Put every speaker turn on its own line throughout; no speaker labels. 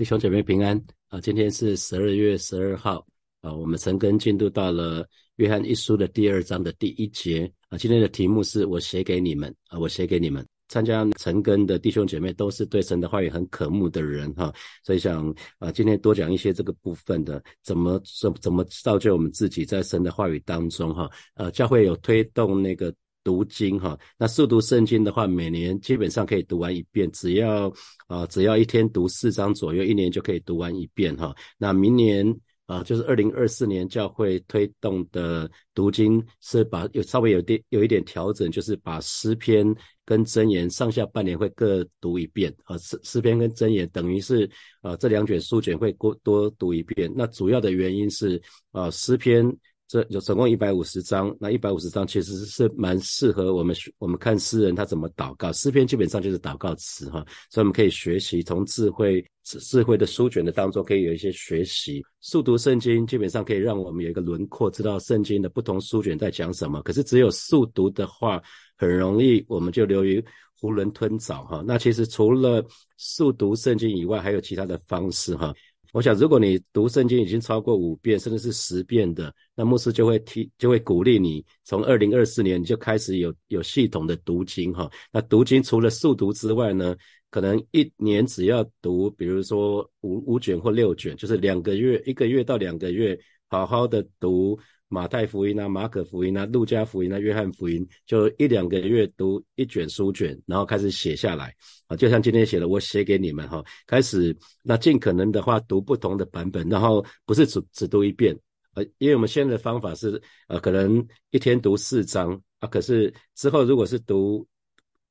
弟兄姐妹平安啊！今天是十二月十二号啊，我们陈根进度到了约翰一书的第二章的第一节啊。今天的题目是我写给你们啊，我写给你们。参加陈根的弟兄姐妹都是对神的话语很渴慕的人哈，所以想啊，今天多讲一些这个部分的，怎么怎怎么造就我们自己在神的话语当中哈。呃，教会有推动那个。读经哈，那速读圣经的话，每年基本上可以读完一遍，只要啊，只要一天读四章左右，一年就可以读完一遍哈。那明年啊，就是二零二四年教会推动的读经是把有稍微有点有一点调整，就是把诗篇跟箴言上下半年会各读一遍啊，诗诗篇跟箴言等于是啊这两卷书卷会多多读一遍。那主要的原因是啊诗篇。这有总共一百五十章，那一百五十章其实是蛮适合我们我们看诗人他怎么祷告，诗篇基本上就是祷告词哈，所以我们可以学习从智慧智慧的书卷的当中可以有一些学习。速读圣经基本上可以让我们有一个轮廓，知道圣经的不同书卷在讲什么。可是只有速读的话，很容易我们就流于囫囵吞枣哈。那其实除了速读圣经以外，还有其他的方式哈。我想，如果你读圣经已经超过五遍，甚至是十遍的，那牧师就会提，就会鼓励你，从二零二四年你就开始有有系统的读经哈。那读经除了速读之外呢，可能一年只要读，比如说五五卷或六卷，就是两个月，一个月到两个月，好好的读。马太福音啊，马可福音啊，路加福音啊，约翰福音，就一两个月读一卷书卷，然后开始写下来啊，就像今天写的，我写给你们哈，开始那尽可能的话读不同的版本，然后不是只只读一遍，呃，因为我们现在的方法是呃，可能一天读四章啊，可是之后如果是读。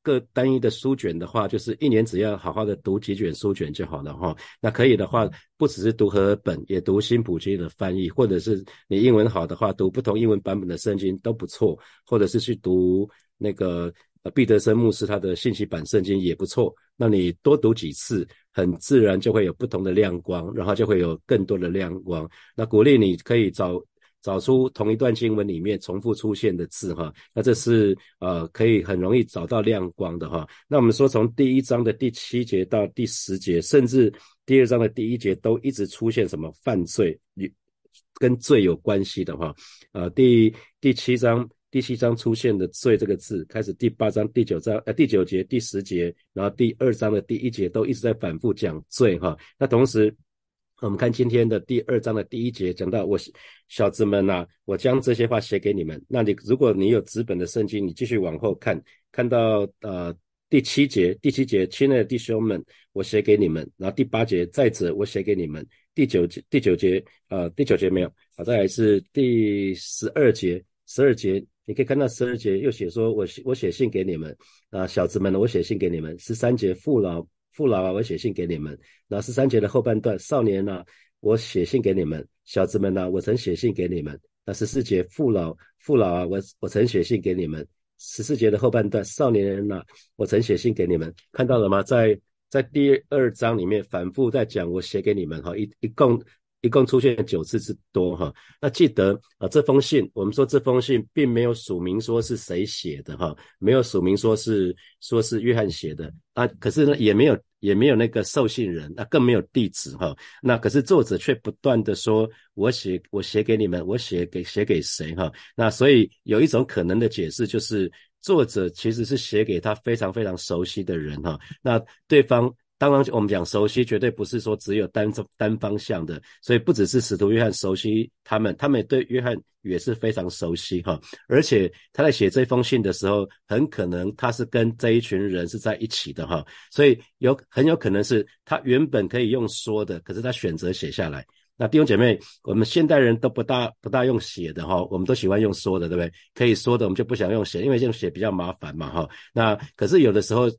各单一的书卷的话，就是一年只要好好的读几卷书卷就好了哈。那可以的话，不只是读和本，也读新普京的翻译，或者是你英文好的话，读不同英文版本的圣经都不错，或者是去读那个呃毕德森牧师他的信息版圣经也不错。那你多读几次，很自然就会有不同的亮光，然后就会有更多的亮光。那鼓励你可以找。找出同一段经文里面重复出现的字哈，那这是呃可以很容易找到亮光的哈。那我们说从第一章的第七节到第十节，甚至第二章的第一节都一直出现什么犯罪与跟罪有关系的哈。呃，第第七章第七章出现的罪这个字，开始第八章第九章呃第九节第十节，然后第二章的第一节都一直在反复讲罪哈。那同时。我们看今天的第二章的第一节，讲到我小子们呐，我将这些话写给你们。那你如果你有纸本的圣经，你继续往后看，看到呃第七节，第七节，亲爱的弟兄们，我写给你们。然后第八节，再者我写给你们。第九节，第九节，呃，第九节没有。好，再来是第十二节，十二节你可以看到十二节又写说，我我写信给你们啊，小子们，我写信给你们。十三节父老。父老啊，我写信给你们。那十三节的后半段，少年呐，我写信给你们。小子们呐，我曾写信给你们。那十四节父老父老啊，我我曾写信给你们。十四节的后半段，少年人呐，我曾写信给你们。看到了吗？在在第二章里面反复在讲，我写给你们哈，一一共。一共出现九次之多哈，那记得啊，这封信我们说这封信并没有署名说是谁写的哈，没有署名说是说是约翰写的。啊，可是呢也没有也没有那个受信人，那更没有地址哈，那可是作者却不断的说，我写我写给你们，我写给写给谁哈，那所以有一种可能的解释就是作者其实是写给他非常非常熟悉的人哈，那对方。当然，我们讲熟悉，绝对不是说只有单单方向的，所以不只是使徒约翰熟悉他们，他们对约翰也是非常熟悉哈。而且他在写这封信的时候，很可能他是跟这一群人是在一起的哈，所以有很有可能是他原本可以用说的，可是他选择写下来。那弟兄姐妹，我们现代人都不大不大用写的哈，我们都喜欢用说的，对不对？可以说的，我们就不想用写，因为用写比较麻烦嘛哈。那可是有的时候。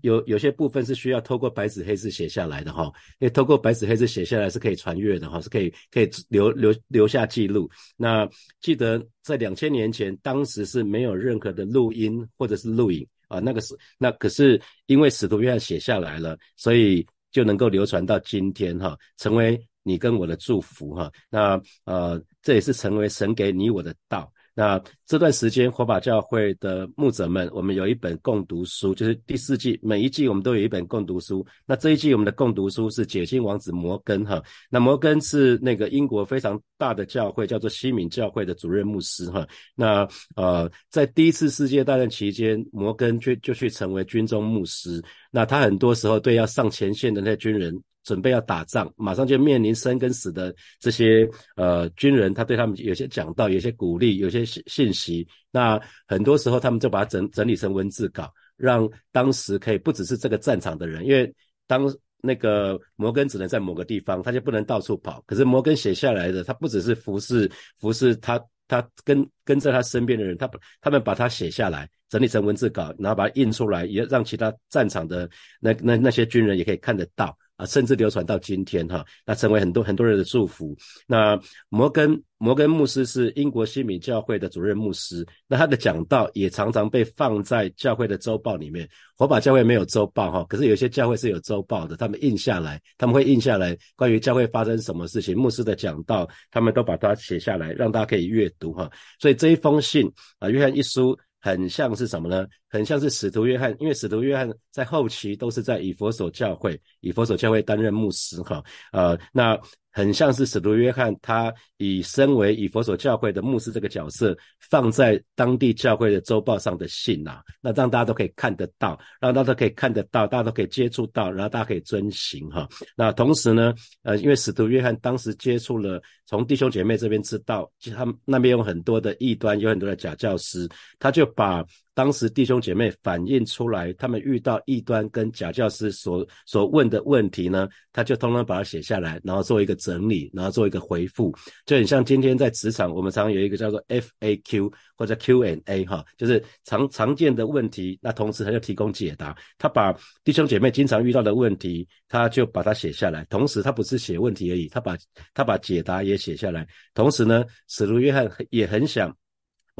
有有些部分是需要透过白纸黑字写下来的哈，因为透过白纸黑字写下来是可以传阅的哈，是可以可以留留留下记录。那记得在两千年前，当时是没有任何的录音或者是录影啊，那个是那可是因为使徒约翰写下来了，所以就能够流传到今天哈，成为你跟我的祝福哈。那呃，这也是成为神给你我的道。那这段时间，火把教会的牧者们，我们有一本共读书，就是第四季，每一季我们都有一本共读书。那这一季我们的共读书是解经王子摩根哈。那摩根是那个英国非常大的教会，叫做西敏教会的主任牧师哈。那呃，在第一次世界大战期间，摩根就就去成为军中牧师。那他很多时候对要上前线的那些军人。准备要打仗，马上就面临生跟死的这些呃军人，他对他们有些讲道，有些鼓励，有些信信息。那很多时候他们就把它整整理成文字稿，让当时可以不只是这个战场的人，因为当那个摩根只能在某个地方，他就不能到处跑。可是摩根写下来的，他不只是服侍服侍他他跟跟在他身边的人，他他们把它写下来，整理成文字稿，然后把它印出来，也让其他战场的那那那些军人也可以看得到。啊甚至流传到今天哈，那成为很多很多人的祝福。那摩根摩根牧师是英国西敏教会的主任牧师，那他的讲道也常常被放在教会的周报里面。火把教会没有周报哈，可是有些教会是有周报的，他们印下来，他们会印下来关于教会发生什么事情，牧师的讲道，他们都把它写下来，让大家可以阅读哈。所以这一封信啊，约翰一书。很像是什么呢？很像是使徒约翰，因为使徒约翰在后期都是在以佛所教会，以佛所教会担任牧师哈。呃，那。很像是使徒约翰，他以身为以佛所教会的牧师这个角色，放在当地教会的周报上的信呐，那让大家都可以看得到，让大家都可以看得到，大家都可以接触到，然后大家可以遵行哈。那同时呢，呃，因为使徒约翰当时接触了，从弟兄姐妹这边知道，其实他们那边有很多的异端，有很多的假教师，他就把。当时弟兄姐妹反映出来，他们遇到异端跟假教师所所问的问题呢，他就通通把它写下来，然后做一个整理，然后做一个回复，就很像今天在职场，我们常常有一个叫做 FAQ 或者 Q&A 哈，就是常常见的问题，那同时他就提供解答。他把弟兄姐妹经常遇到的问题，他就把它写下来，同时他不是写问题而已，他把他把解答也写下来。同时呢，使徒约翰也很想。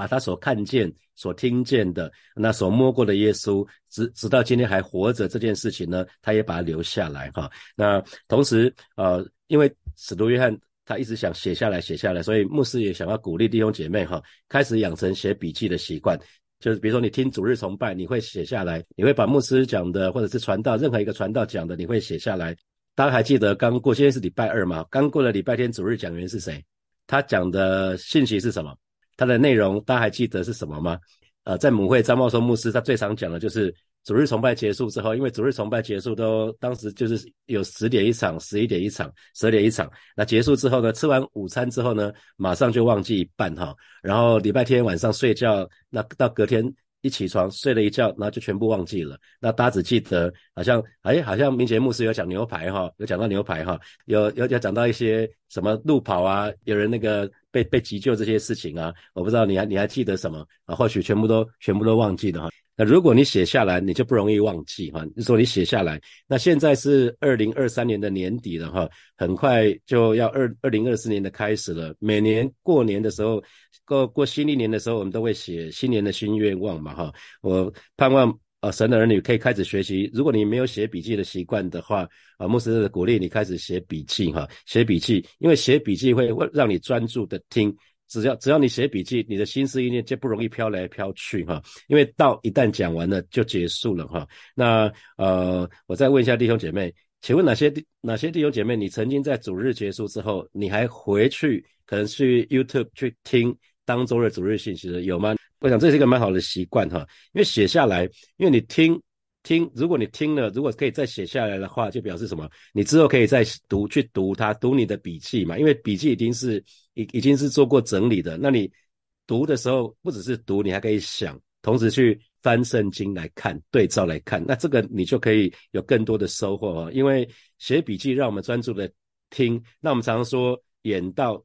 把他所看见、所听见的，那所摸过的耶稣，直直到今天还活着这件事情呢，他也把它留下来哈。那同时，呃，因为使徒约翰他一直想写下来、写下来，所以牧师也想要鼓励弟兄姐妹哈，开始养成写笔记的习惯。就是比如说你听主日崇拜，你会写下来，你会把牧师讲的或者是传道任何一个传道讲的，你会写下来。大家还记得刚过，今天是礼拜二嘛？刚过了礼拜天，主日讲员是谁？他讲的信息是什么？它的内容大家还记得是什么吗？呃，在母会张茂松牧师他最常讲的就是主日崇拜结束之后，因为主日崇拜结束都当时就是有十点一场、十一点一场、十二点一场。那结束之后呢，吃完午餐之后呢，马上就忘记一半哈。然后礼拜天晚上睡觉，那到隔天一起床睡了一觉，然后就全部忘记了。那大家只记得好像哎，好像明节牧师有讲牛排哈，有讲到牛排哈，有有有讲到一些什么路跑啊，有人那个。被被急救这些事情啊，我不知道你还你还记得什么啊？或许全部都全部都忘记了哈。那如果你写下来，你就不容易忘记哈。你说你写下来，那现在是二零二三年的年底了哈，很快就要二二零二四年的开始了。每年过年的时候，过过新历年的时候，我们都会写新年的新愿望嘛哈。我盼望。啊，神的儿女可以开始学习。如果你没有写笔记的习惯的话，啊，牧师鼓励你开始写笔记哈，写笔记，因为写笔记会让你专注的听。只要只要你写笔记，你的心思意念就不容易飘来飘去哈。因为到一旦讲完了就结束了哈。那呃，我再问一下弟兄姐妹，请问哪些弟哪些弟兄姐妹，你曾经在主日结束之后，你还回去可能去 YouTube 去听当周的主日信息的有吗？我想这是一个蛮好的习惯哈，因为写下来，因为你听听，如果你听了，如果可以再写下来的话，就表示什么？你之后可以再读去读它，读你的笔记嘛，因为笔记已经是已已经是做过整理的。那你读的时候，不只是读，你还可以想，同时去翻圣经来看，对照来看，那这个你就可以有更多的收获哦。因为写笔记让我们专注的听，那我们常常说眼到。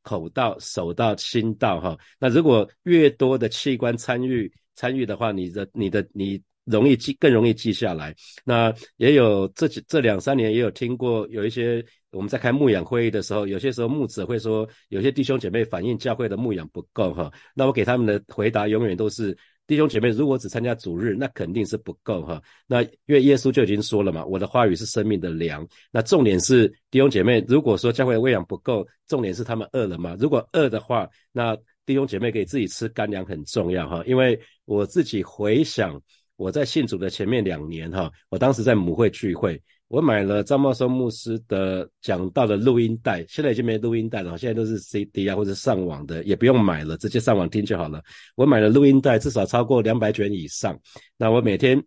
口到、手到、心到，哈，那如果越多的器官参与参与的话，你的、你的、你容易记，更容易记下来。那也有这几这两三年也有听过，有一些我们在开牧养会议的时候，有些时候牧者会说，有些弟兄姐妹反映教会的牧养不够，哈，那我给他们的回答永远都是。弟兄姐妹，如果只参加主日，那肯定是不够哈。那因为耶稣就已经说了嘛，我的话语是生命的粮。那重点是弟兄姐妹，如果说教会的喂养不够，重点是他们饿了嘛。如果饿的话，那弟兄姐妹给自己吃干粮很重要哈，因为我自己回想我在信主的前面两年哈，我当时在母会聚会，我买了张茂松牧师的讲道的录音带，现在已经没录音带了，现在都是 CD 啊或者上网的，也不用买了，直接上网听就好了。我买了录音带，至少超过两百卷以上。那我每天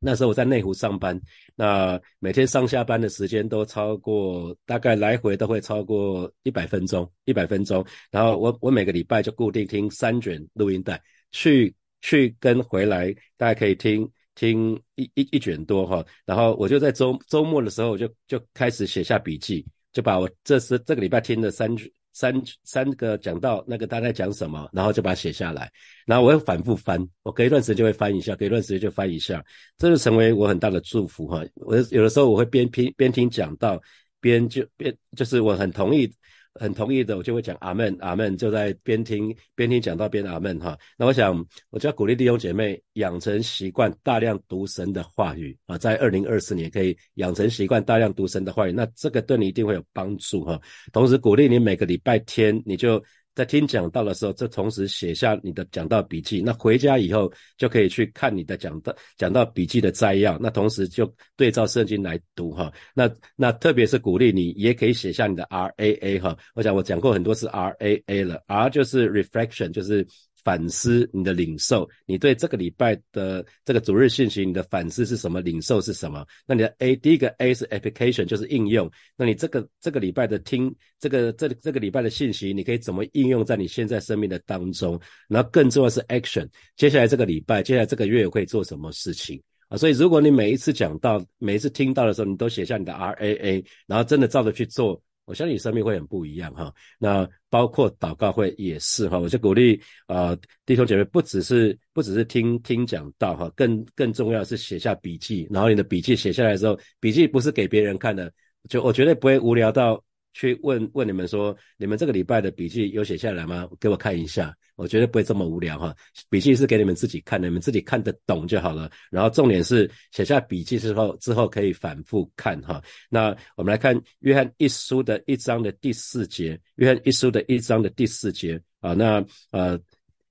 那时候我在内湖上班，那每天上下班的时间都超过，大概来回都会超过一百分钟，一百分钟。然后我我每个礼拜就固定听三卷录音带，去去跟回来，大家可以听。听一一一卷多哈，然后我就在周周末的时候，我就就开始写下笔记，就把我这是这个礼拜听的三三三个讲到那个大概讲什么，然后就把它写下来，然后我会反复翻，我隔一段时间就会翻一下，隔一段时间就翻一下，这就成为我很大的祝福哈。我有的时候我会边听边听讲到，边就边就是我很同意。很同意的，我就会讲阿门，阿门，就在边听边听讲到边阿门哈。那我想，我就要鼓励弟兄姐妹养成习惯，大量读神的话语啊，在二零二四年可以养成习惯，大量读神的话语，那这个对你一定会有帮助哈。同时鼓励你每个礼拜天你就。在听讲道的时候，就同时写下你的讲道笔记。那回家以后就可以去看你的讲道讲道笔记的摘要。那同时就对照圣经来读哈。那那特别是鼓励你，也可以写下你的 R A A 哈。我想我讲过很多次 R A A 了，R 就是 reflection，就是。反思你的领受，你对这个礼拜的这个主日信息，你的反思是什么？领受是什么？那你的 A 第一个 A 是 application，就是应用。那你这个这个礼拜的听这个这这个礼拜的信息，你可以怎么应用在你现在生命的当中？然后更重要是 action，接下来这个礼拜，接下来这个月会做什么事情啊？所以如果你每一次讲到，每一次听到的时候，你都写下你的 R A A，然后真的照着去做。我相信你生命会很不一样哈，那包括祷告会也是哈，我就鼓励啊弟兄姐妹，不只是不只是听听讲道哈，更更重要是写下笔记，然后你的笔记写下来之后，笔记不是给别人看的，就我绝对不会无聊到。去问问你们说，你们这个礼拜的笔记有写下来吗？给我看一下，我绝对不会这么无聊哈。笔记是给你们自己看的，你们自己看得懂就好了。然后重点是写下笔记之后，之后可以反复看哈。那我们来看约翰一书的一章的第四节，约翰一书的一章的第四节啊。那呃，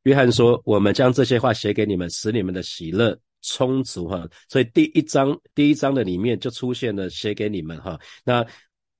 约翰说，我们将这些话写给你们，使你们的喜乐充足哈。所以第一章第一章的里面就出现了写给你们哈。那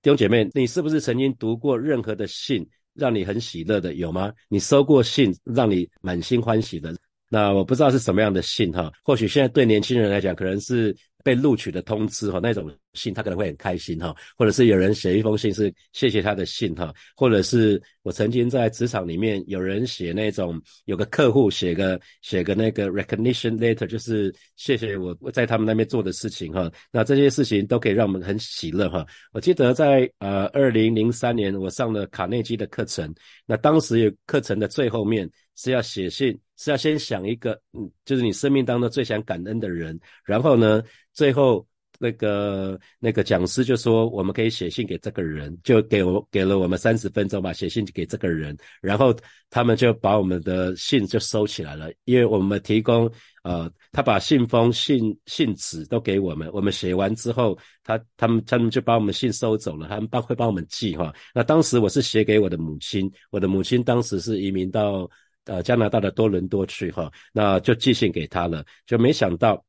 弟兄姐妹，你是不是曾经读过任何的信让你很喜乐的？有吗？你收过信让你满心欢喜的？那我不知道是什么样的信哈。或许现在对年轻人来讲，可能是。被录取的通知哈，那种信他可能会很开心哈，或者是有人写一封信是谢谢他的信哈，或者是我曾经在职场里面有人写那种有个客户写个写个那个 recognition letter，就是谢谢我在他们那边做的事情哈，那这些事情都可以让我们很喜乐哈。我记得在呃二零零三年我上了卡内基的课程，那当时有课程的最后面是要写信。是要先想一个，嗯，就是你生命当中最想感恩的人，然后呢，最后那个那个讲师就说，我们可以写信给这个人，就给我给了我们三十分钟吧，写信给这个人，然后他们就把我们的信就收起来了，因为我们提供，呃，他把信封、信信纸都给我们，我们写完之后，他他们他们就把我们信收走了，他们帮会帮我们寄哈。那当时我是写给我的母亲，我的母亲当时是移民到。呃，加拿大的多伦多去哈，那就寄信给他了，就没想到，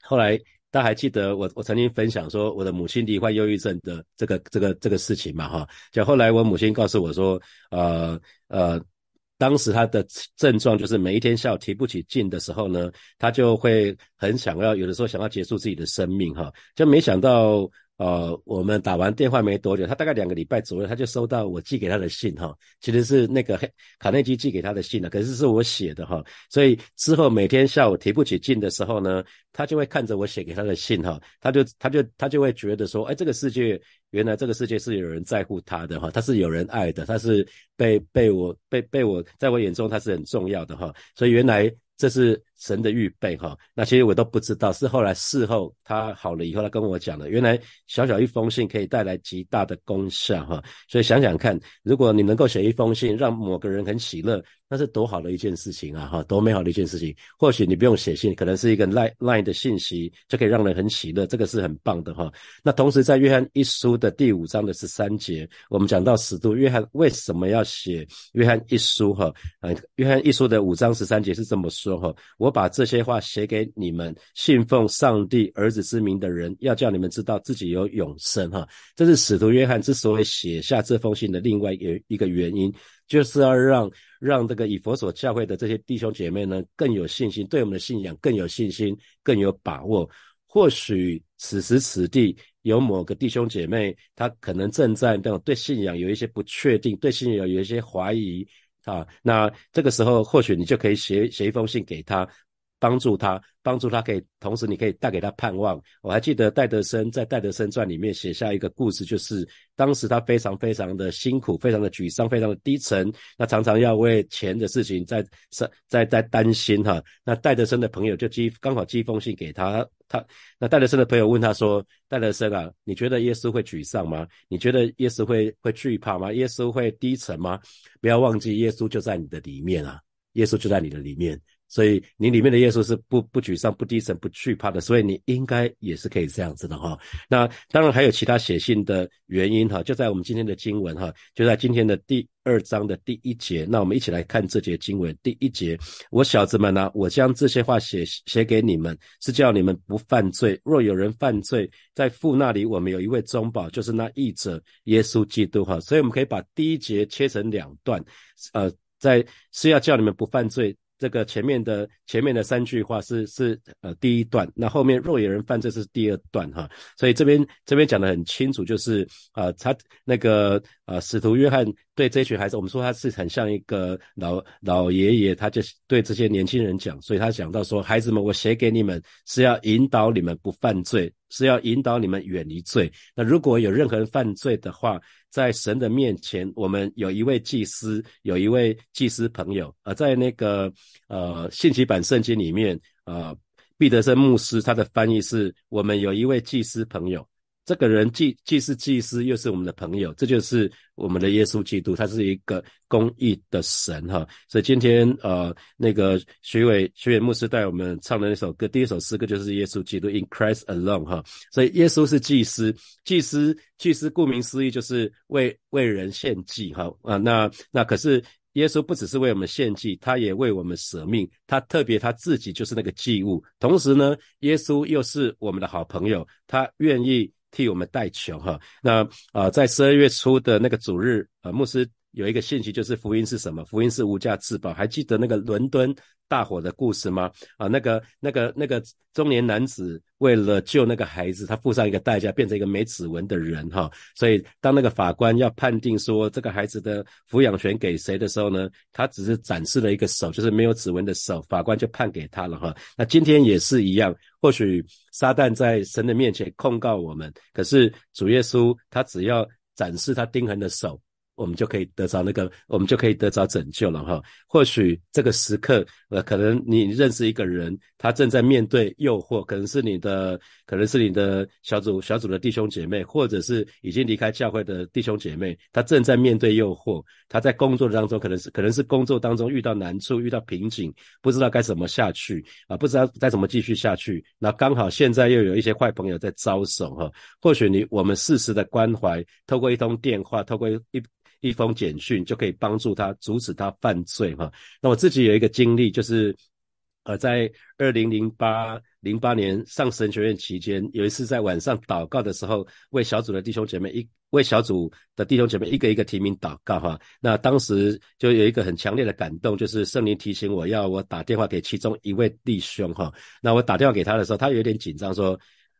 后来大家还记得我我曾经分享说我的母亲罹患忧郁症的这个这个这个事情嘛哈，就后来我母亲告诉我说，呃呃，当时她的症状就是每一天下午提不起劲的时候呢，她就会很想要有的时候想要结束自己的生命哈，就没想到。呃，我们打完电话没多久，他大概两个礼拜左右，他就收到我寄给他的信哈，其实是那个卡内基寄给他的信了，可是是我写的哈，所以之后每天下午提不起劲的时候呢，他就会看着我写给他的信哈，他就他就他就会觉得说，哎，这个世界原来这个世界是有人在乎他的哈，他是有人爱的，他是被被我被被我在我眼中他是很重要的哈，所以原来。这是神的预备哈，那其实我都不知道，是后来事后他好了以后，他跟我讲了。原来小小一封信可以带来极大的功效哈，所以想想看，如果你能够写一封信，让某个人很喜乐，那是多好的一件事情啊！哈，多美好的一件事情。或许你不用写信，可能是一个 line line 的信息，就可以让人很喜乐，这个是很棒的哈。那同时在约翰一书的第五章的十三节，我们讲到使徒约翰为什么要写约翰一书哈？约翰一书的五章十三节是这么说哈：我我把这些话写给你们信奉上帝儿子之名的人，要叫你们知道自己有永生哈。这是使徒约翰之所以写下这封信的另外一一个原因。就是要让让这个以佛所教会的这些弟兄姐妹呢更有信心，对我们的信仰更有信心，更有把握。或许此时此地有某个弟兄姐妹，他可能正在那种对信仰有一些不确定，对信仰有一些怀疑啊。那这个时候，或许你就可以写写一封信给他。帮助他，帮助他，可以同时你可以带给他盼望。我还记得戴德生在《戴德生传》里面写下一个故事，就是当时他非常非常的辛苦，非常的沮丧，非常的低沉，那常常要为钱的事情在在在在担心哈。那戴德生的朋友就寄刚好寄一封信给他，他那戴德生的朋友问他说：“戴德生啊，你觉得耶稣会沮丧吗？你觉得耶稣会会惧怕吗？耶稣会低沉吗？不要忘记，耶稣就在你的里面啊，耶稣就在你的里面。”所以你里面的耶稣是不不沮丧、不低沉、不惧怕的，所以你应该也是可以这样子的哈。那当然还有其他写信的原因哈，就在我们今天的经文哈，就在今天的第二章的第一节。那我们一起来看这节经文，第一节：我小子们呢，我将这些话写写给你们，是叫你们不犯罪。若有人犯罪，在父那里我们有一位中保，就是那义者耶稣基督哈。所以我们可以把第一节切成两段，呃，在是要叫你们不犯罪。这个前面的前面的三句话是是呃第一段，那后面若有人犯罪是第二段哈，所以这边这边讲的很清楚，就是啊他那个呃使徒约翰对这群孩子，我们说他是很像一个老老爷爷，他就对这些年轻人讲，所以他讲到说孩子们，我写给你们是要引导你们不犯罪。是要引导你们远离罪。那如果有任何人犯罪的话，在神的面前，我们有一位祭司，有一位祭司朋友。而在那个呃信息版圣经里面，呃，毕德森牧师他的翻译是：我们有一位祭司朋友。这个人既既是祭司，又是我们的朋友，这就是我们的耶稣基督，他是一个公义的神哈。所以今天呃，那个徐伟徐伟牧师带我们唱的那首歌，第一首诗歌就是耶稣基督 In Christ Alone 哈。所以耶稣是祭司，祭司祭司顾名思义就是为为人献祭哈啊。那那可是耶稣不只是为我们献祭，他也为我们舍命，他特别他自己就是那个祭物。同时呢，耶稣又是我们的好朋友，他愿意。替我们带球哈，那啊，在十二月初的那个主日，呃，牧师有一个信息，就是福音是什么？福音是无价之宝。还记得那个伦敦大火的故事吗？啊，那个、那个、那个中年男子为了救那个孩子，他付上一个代价，变成一个没指纹的人哈。所以当那个法官要判定说这个孩子的抚养权给谁的时候呢，他只是展示了一个手，就是没有指纹的手，法官就判给他了哈。那今天也是一样，或许撒旦在神的面前控告我们，可是主耶稣他只要展示他钉痕的手。我们就可以得着那个，我们就可以得着拯救了哈。或许这个时刻，呃，可能你认识一个人，他正在面对诱惑，可能是你的，可能是你的小组小组的弟兄姐妹，或者是已经离开教会的弟兄姐妹，他正在面对诱惑，他在工作当中，可能是可能是工作当中遇到难处，遇到瓶颈，不知道该怎么下去啊，不知道该怎么继续下去。那刚好现在又有一些坏朋友在招手哈。或许你我们适时的关怀，透过一通电话，透过一。一封简讯就可以帮助他阻止他犯罪哈。那我自己有一个经历，就是呃，在二零零八零八年上神学院期间，有一次在晚上祷告的时候，为小组的弟兄姐妹一为小组的弟兄姐妹一个一个提名祷告哈。那当时就有一个很强烈的感动，就是圣灵提醒我要我打电话给其中一位弟兄哈。那我打电话给他的时候，他有点紧张，说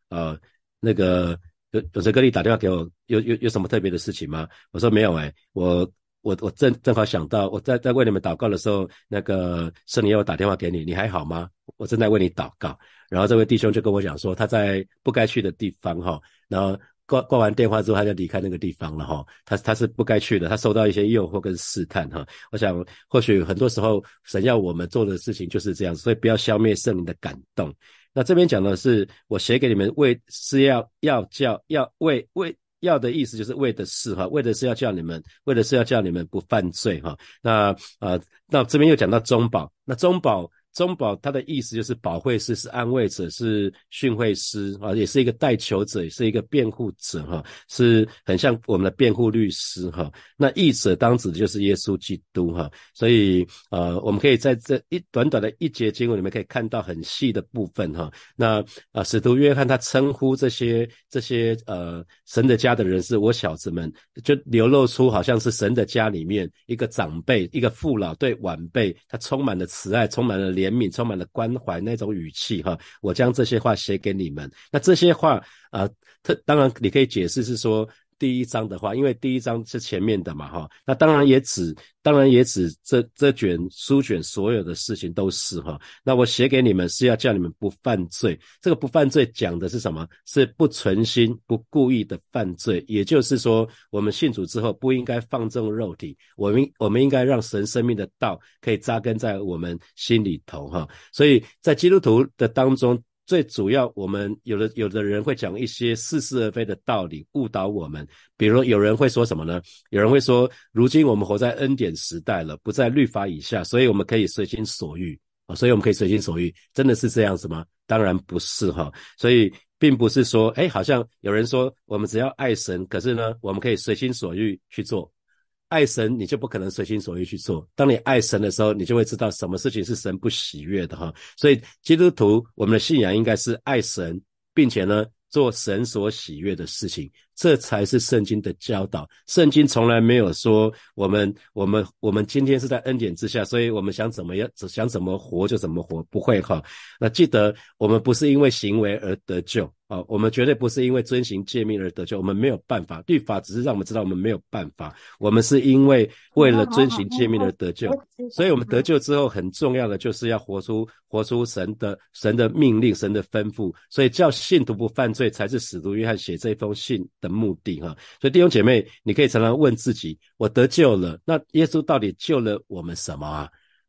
呃那个。有有谁跟你打电话给我？有有有什么特别的事情吗？我说没有哎，我我我正正好想到，我在在为你们祷告的时候，那个圣灵要我打电话给你，你还好吗？我正在为你祷告。然后这位弟兄就跟我讲说，他在不该去的地方哈，然后挂挂完电话之后，他就离开那个地方了哈。他他是不该去的，他受到一些诱惑跟试探哈。我想或许很多时候神要我们做的事情就是这样，所以不要消灭圣灵的感动。那这边讲的是，我写给你们为是要要叫要为为要的意思就是为的是哈，为的是要叫你们，为的是要叫你们不犯罪哈。那呃，那这边又讲到中保，那中保。中保他的意思就是保惠师是安慰者，是训诲师啊，也是一个代求者，也是一个辩护者哈，是很像我们的辩护律师哈。那译者当指的就是耶稣基督哈，所以呃，我们可以在这一短短的一节经文里面可以看到很细的部分哈。那啊，使徒约翰他称呼这些这些呃神的家的人是我小子们，就流露出好像是神的家里面一个长辈、一个父老对晚辈，他充满了慈爱，充满了怜。悯，充满了关怀那种语气哈，我将这些话写给你们。那这些话啊，特当然你可以解释是说。第一章的话，因为第一章是前面的嘛，哈，那当然也指，当然也指这这卷书卷所有的事情都是哈。那我写给你们是要叫你们不犯罪，这个不犯罪讲的是什么？是不存心、不故意的犯罪。也就是说，我们信主之后不应该放纵肉体，我们我们应该让神生命的道可以扎根在我们心里头哈。所以在基督徒的当中。最主要，我们有的有的人会讲一些似是而非的道理，误导我们。比如有人会说什么呢？有人会说，如今我们活在恩典时代了，不在律法以下，所以我们可以随心所欲啊，所以我们可以随心所欲，真的是这样子吗？当然不是哈。所以并不是说，哎，好像有人说我们只要爱神，可是呢，我们可以随心所欲去做。爱神，你就不可能随心所欲去做。当你爱神的时候，你就会知道什么事情是神不喜悦的哈。所以基督徒，我们的信仰应该是爱神，并且呢。做神所喜悦的事情，这才是圣经的教导。圣经从来没有说我们、我们、我们今天是在恩典之下，所以我们想怎么样、想怎么活就怎么活，不会哈。那记得，我们不是因为行为而得救啊，我们绝对不是因为遵行诫命而得救。我们没有办法，律法只是让我们知道我们没有办法。我们是因为为了遵行诫命而得救，所以我们得救之后，很重要的就是要活出、活出神的、神的命令、神的吩咐。所以叫信徒不犯罪。才是使徒约翰写这封信的目的哈，所以弟兄姐妹，你可以常常问自己：我得救了，那耶稣到底救了我们什么啊？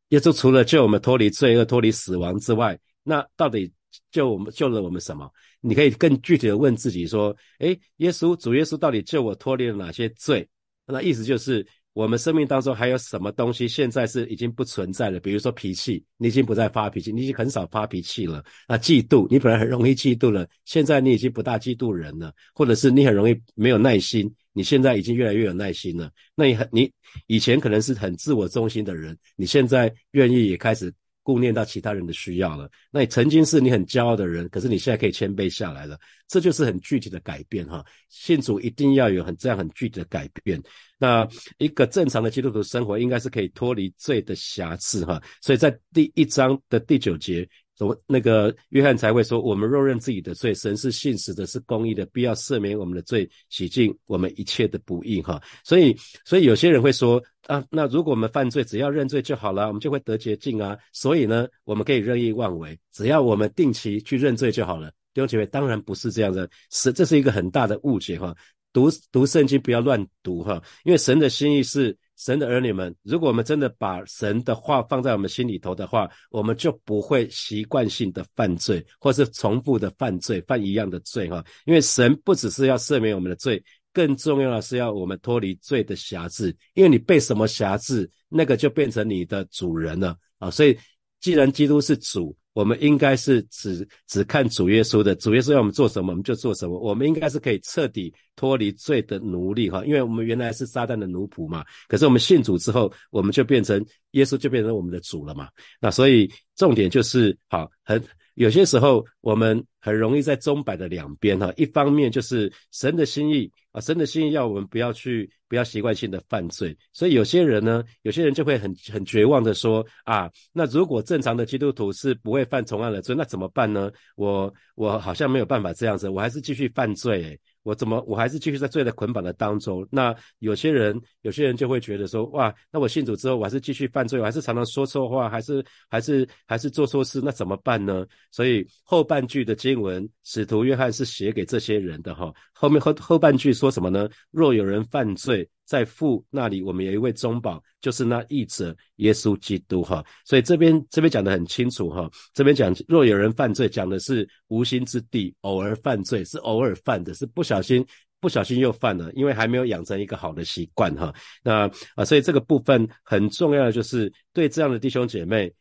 耶稣除了救我们脱离罪恶、脱离死亡之外，那到底救我们救了我们什么？你可以更具体的问自己说：诶，耶稣主耶稣到底救我脱离了哪些罪？那意思就是。我们生命当中还有什么东西现在是已经不存在了？比如说脾气，你已经不再发脾气，你已经很少发脾气了。啊，嫉妒，你本来很容易嫉妒了，现在你已经不大嫉妒人了，或者是你很容易没有耐心，你现在已经越来越有耐心了。那你很，你以前可能是很自我中心的人，你现在愿意也开始。顾念到其他人的需要了，那你曾经是你很骄傲的人，可是你现在可以谦卑下来了，这就是很具体的改变哈。信主一定要有很这样很具体的改变。那一个正常的基督徒生活应该是可以脱离罪的瑕疵哈。所以在第一章的第九节。么那个约翰才会说，我们若认自己的罪，神是信实的，是公义的，必要赦免我们的罪，洗净我们一切的不义。哈，所以，所以有些人会说啊，那如果我们犯罪，只要认罪就好了，我们就会得洁净啊。所以呢，我们可以任意妄为，只要我们定期去认罪就好了。弟兄姐妹，当然不是这样的，是这是一个很大的误解哈。读读圣经不要乱读哈，因为神的心意是。神的儿女们，如果我们真的把神的话放在我们心里头的话，我们就不会习惯性的犯罪，或是重复的犯罪，犯一样的罪哈。因为神不只是要赦免我们的罪，更重要的是要我们脱离罪的辖制。因为你被什么辖制，那个就变成你的主人了啊。所以，既然基督是主。我们应该是只只看主耶稣的，主耶稣要我们做什么，我们就做什么。我们应该是可以彻底脱离罪的奴隶哈，因为我们原来是撒旦的奴仆嘛。可是我们信主之后，我们就变成耶稣，就变成我们的主了嘛。那所以重点就是好很。有些时候，我们很容易在钟摆的两边哈。一方面就是神的心意啊，神的心意要我们不要去，不要习惯性的犯罪。所以有些人呢，有些人就会很很绝望的说啊，那如果正常的基督徒是不会犯同样的罪，那怎么办呢？我我好像没有办法这样子，我还是继续犯罪诶。我怎么我还是继续在罪的捆绑的当中？那有些人有些人就会觉得说，哇，那我信主之后我还是继续犯罪，我还是常常说错话，还是还是还是做错事，那怎么办呢？所以后半句的经文，使徒约翰是写给这些人的哈。后面后后半句说什么呢？若有人犯罪。在父那里，我们有一位中保，就是那义者耶稣基督哈。所以这边这边讲的很清楚哈。这边讲若有人犯罪，讲的是无心之地，偶尔犯罪是偶尔犯的，是不小心不小心又犯了，因为还没有养成一个好的习惯哈。那啊，所以这个部分很重要的就是对这样的弟兄姐妹，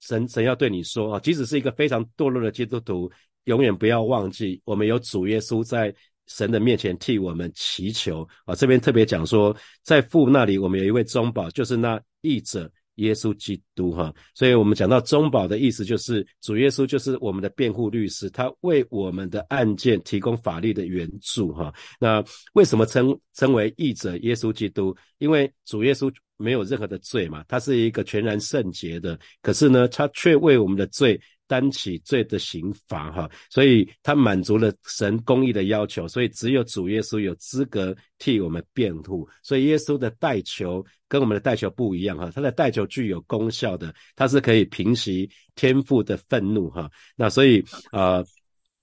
神神要对你说啊，即使是一个非常堕落的基督徒，永远不要忘记，我们有主耶稣在神的面前替我们祈求啊。这边特别讲说，在父那里，我们有一位中保，就是那义者。耶稣基督，哈，所以我们讲到中保的意思，就是主耶稣就是我们的辩护律师，他为我们的案件提供法律的援助，哈。那为什么称称为义者耶稣基督？因为主耶稣没有任何的罪嘛，他是一个全然圣洁的，可是呢，他却为我们的罪。担起罪的刑罚，哈，所以他满足了神公义的要求，所以只有主耶稣有资格替我们辩护。所以耶稣的代求跟我们的代求不一样，哈，他的代求具有功效的，他是可以平息天父的愤怒，哈。那所以啊，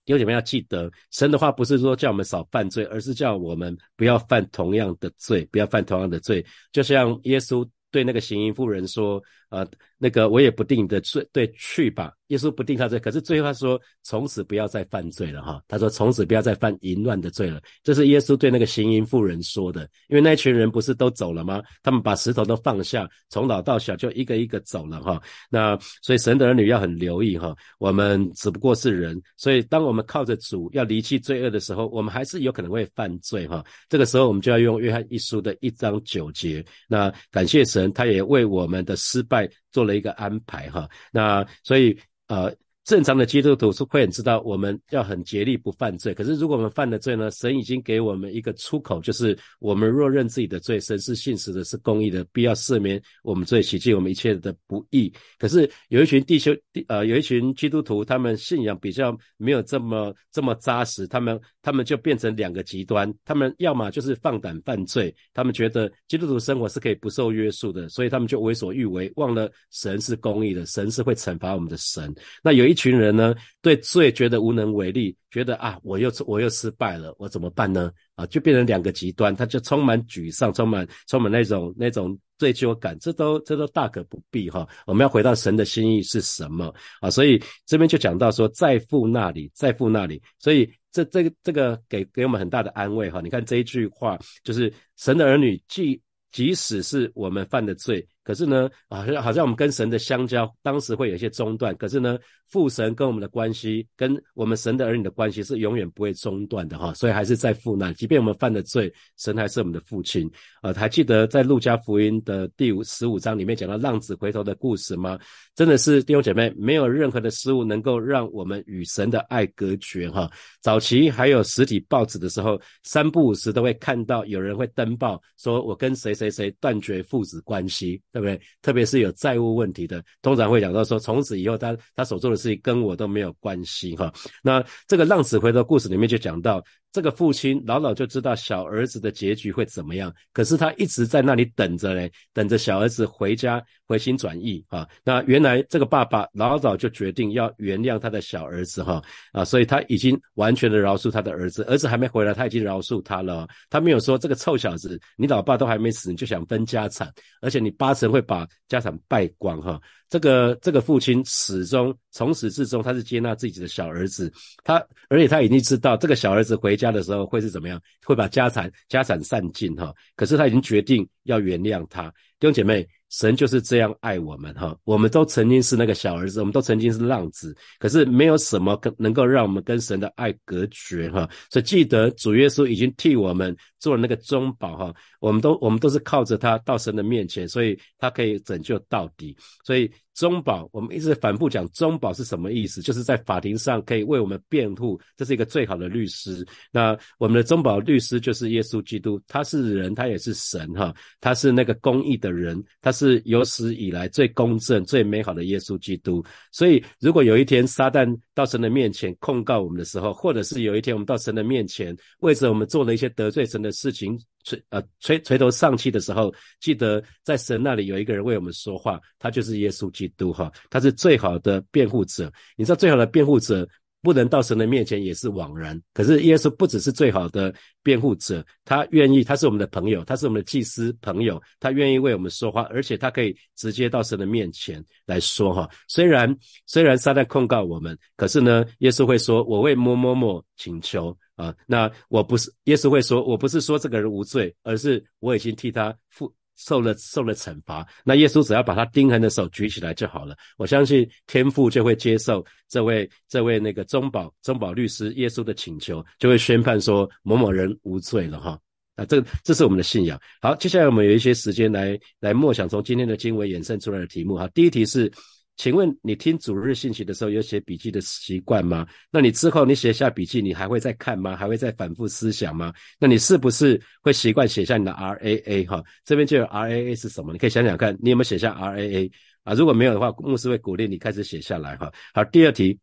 有姐妹要记得，神的话不是说叫我们少犯罪，而是叫我们不要犯同样的罪，不要犯同样的罪，就像耶稣对那个行淫妇人说，呃。那个我也不定的罪，对，去吧。耶稣不定他罪，可是最后他说，从此不要再犯罪了哈。他说，从此不要再犯淫乱的罪了。这是耶稣对那个行淫妇人说的。因为那群人不是都走了吗？他们把石头都放下，从老到小就一个一个走了哈。那所以神的儿女要很留意哈。我们只不过是人，所以当我们靠着主要离弃罪恶的时候，我们还是有可能会犯罪哈。这个时候我们就要用约翰一书的一章九节。那感谢神，他也为我们的失败。做了一个安排哈，那所以呃。正常的基督徒是会很知道我们要很竭力不犯罪。可是如果我们犯了罪呢？神已经给我们一个出口，就是我们若认自己的罪，神是信实的，是公义的，必要赦免我们罪，洗净我们一切的不义。可是有一群弟兄，呃，有一群基督徒，他们信仰比较没有这么这么扎实，他们他们就变成两个极端。他们要么就是放胆犯罪，他们觉得基督徒生活是可以不受约束的，所以他们就为所欲为，忘了神是公义的，神是会惩罚我们的神。那有一。一群人呢，对罪觉得无能为力，觉得啊，我又我又失败了，我怎么办呢？啊，就变成两个极端，他就充满沮丧，充满充满那种那种罪疚感，这都这都大可不必哈。我们要回到神的心意是什么啊？所以这边就讲到说，在父那里，在父那里，所以这这个这个给给我们很大的安慰哈。你看这一句话，就是神的儿女，即即使是我们犯的罪。可是呢，好像好像我们跟神的相交，当时会有一些中断。可是呢，父神跟我们的关系，跟我们神的儿女的关系是永远不会中断的哈。所以还是在父那，即便我们犯了罪，神还是我们的父亲。呃，还记得在路加福音的第五十五章里面讲到浪子回头的故事吗？真的是弟兄姐妹，没有任何的失误能够让我们与神的爱隔绝哈。早期还有实体报纸的时候，三不五时都会看到有人会登报说，我跟谁谁谁断绝父子关系。对不对？特别是有债务问题的，通常会讲到说，从此以后他他所做的事情跟我都没有关系哈。那这个浪子回头故事里面就讲到。这个父亲老早就知道小儿子的结局会怎么样，可是他一直在那里等着嘞，等着小儿子回家回心转意啊。那原来这个爸爸老早就决定要原谅他的小儿子哈啊，所以他已经完全的饶恕他的儿子，儿子还没回来，他已经饶恕他了。他没有说这个臭小子，你老爸都还没死，你就想分家产，而且你八成会把家产败光哈。这个这个父亲始终从始至终，他是接纳自己的小儿子，他而且他已经知道这个小儿子回家的时候会是怎么样，会把家产家产散尽哈。可是他已经决定要原谅他，弟兄姐妹。神就是这样爱我们哈，我们都曾经是那个小儿子，我们都曾经是浪子，可是没有什么能够让我们跟神的爱隔绝哈。所以记得主耶稣已经替我们做了那个中保哈，我们都我们都是靠着他到神的面前，所以他可以拯救到底。所以中保我们一直反复讲中保是什么意思，就是在法庭上可以为我们辩护，这是一个最好的律师。那我们的中保律师就是耶稣基督，他是人，他也是神哈，他是那个公义的人，他。是有史以来最公正、最美好的耶稣基督。所以，如果有一天撒旦到神的面前控告我们的时候，或者是有一天我们到神的面前，为着我们做了一些得罪神的事情，垂呃垂垂头丧气的时候，记得在神那里有一个人为我们说话，他就是耶稣基督哈，他是最好的辩护者。你知道，最好的辩护者。不能到神的面前也是枉然。可是耶稣不只是最好的辩护者，他愿意，他是我们的朋友，他是我们的祭司朋友，他愿意为我们说话，而且他可以直接到神的面前来说哈。虽然虽然撒旦控告我们，可是呢，耶稣会说：“我为某某某请求。”啊。那我不是耶稣会说，我不是说这个人无罪，而是我已经替他负受了受了惩罚。那耶稣只要把他钉痕的手举起来就好了。我相信天父就会接受这位这位那个中保中保律师耶稣的请求，就会宣判说某某人无罪了哈。啊，这这是我们的信仰。好，接下来我们有一些时间来来默想从今天的经文衍生出来的题目哈。第一题是。请问你听主日信息的时候有写笔记的习惯吗？那你之后你写下笔记，你还会再看吗？还会再反复思想吗？那你是不是会习惯写下你的 R A A 哈？这边就有 R A A 是什么？你可以想想看，你有没有写下 R A A 啊？如果没有的话，牧师会鼓励你开始写下来哈。好，第二题，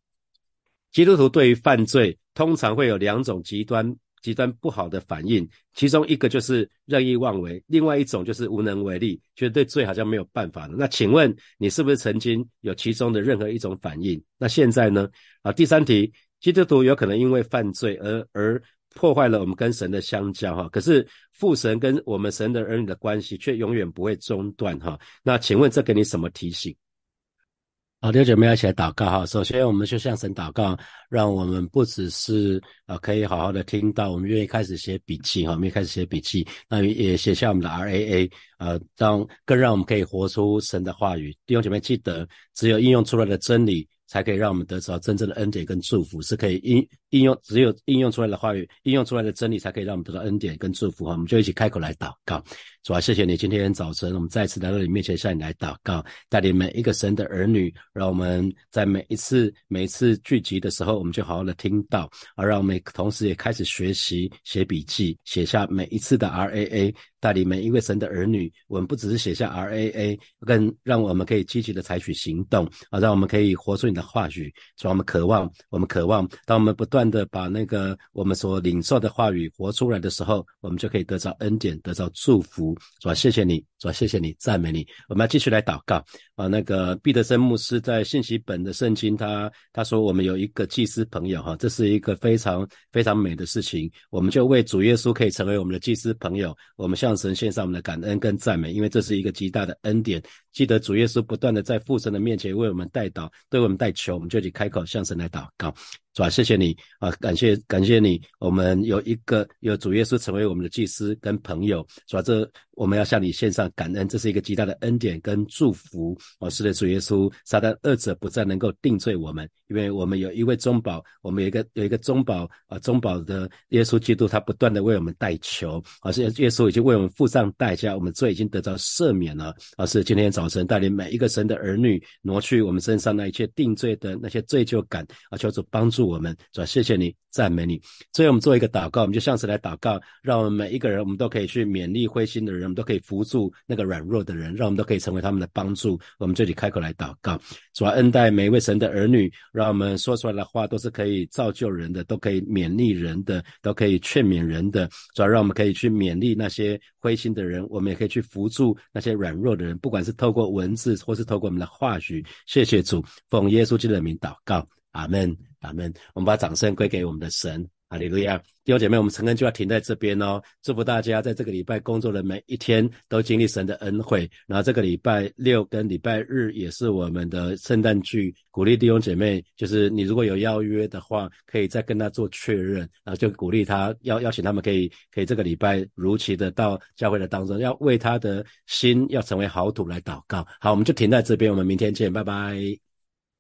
基督徒对于犯罪通常会有两种极端。极端不好的反应，其中一个就是任意妄为，另外一种就是无能为力，觉得对罪好像没有办法了。那请问你是不是曾经有其中的任何一种反应？那现在呢？啊，第三题，基督徒有可能因为犯罪而而破坏了我们跟神的相交哈，可是父神跟我们神的儿女的关系却永远不会中断哈。那请问这给你什么提醒？好，六姐妹一起来祷告哈。首先，我们就向神祷告，让我们不只是啊，可以好好的听到，我们愿意开始写笔记哈，我们也开始写笔记，那也写下我们的 R A A 呃，让更让我们可以活出神的话语。弟兄姐妹记得，只有应用出来的真理。才可以让我们得到真正的恩典跟祝福，是可以应应用，只有应用出来的话语，应用出来的真理，才可以让我们得到恩典跟祝福哈。我们就一起开口来祷告，主啊，谢谢你今天早晨，我们再次来到你面前向你来祷告，带领每一个神的儿女，让我们在每一次每一次聚集的时候，我们就好好的听到，而让我们同时也开始学习写笔记，写下每一次的 R A A。带领每一位神的儿女，我们不只是写下 R A A，更让我们可以积极的采取行动啊，让我们可以活出你的话语。主，我们渴望，我们渴望，当我们不断的把那个我们所领受的话语活出来的时候，我们就可以得到恩典，得到祝福。主，谢谢你，主，谢谢你，赞美你。我们要继续来祷告啊。那个毕德森牧师在信息本的圣经，他他说我们有一个祭司朋友哈，这是一个非常非常美的事情。我们就为主耶稣可以成为我们的祭司朋友，我们向。神献上我们的感恩跟赞美，因为这是一个极大的恩典。记得主耶稣不断的在父神的面前为我们代祷，对我们代求，我们就去开口向神来祷告。是吧？谢谢你啊，感谢感谢你，我们有一个有主耶稣成为我们的祭司跟朋友，是吧？这我们要向你献上感恩，这是一个极大的恩典跟祝福。哦，是的，主耶稣，撒旦二者不再能够定罪我们，因为我们有一位中保，我们有一个有一个中保啊，中保的耶稣基督，他不断的为我们代求，而是耶稣已经为我们付上代价，我们罪已经得到赦免了。而是今天早晨带领每一个神的儿女，挪去我们身上那一切定罪的那些罪疚感啊，求主帮助。我们主谢谢你，赞美你。最后我们做一个祷告，我们就像是来祷告，让我们每一个人，我们都可以去勉励灰心的人，我们都可以扶助那个软弱的人，让我们都可以成为他们的帮助。我们这里开口来祷告，主啊恩待每一位神的儿女，让我们说出来的话都是可以造就人的，都可以勉励人的，都可以劝勉人的。主要让我们可以去勉励那些灰心的人，我们也可以去扶助那些软弱的人，不管是透过文字或是透过我们的话语。谢谢主，奉耶稣基督的名祷告。阿门，阿门。我们把掌声归给我们的神，哈利路亚。弟兄姐妹，我们陈恩就要停在这边哦。祝福大家在这个礼拜工作的每一天都经历神的恩惠。然后这个礼拜六跟礼拜日也是我们的圣诞剧，鼓励弟兄姐妹，就是你如果有邀约的话，可以再跟他做确认，然后就鼓励他邀邀请他们可以可以这个礼拜如期的到教会的当中，要为他的心要成为好土来祷告。好，我们就停在这边，我们明天见，拜拜。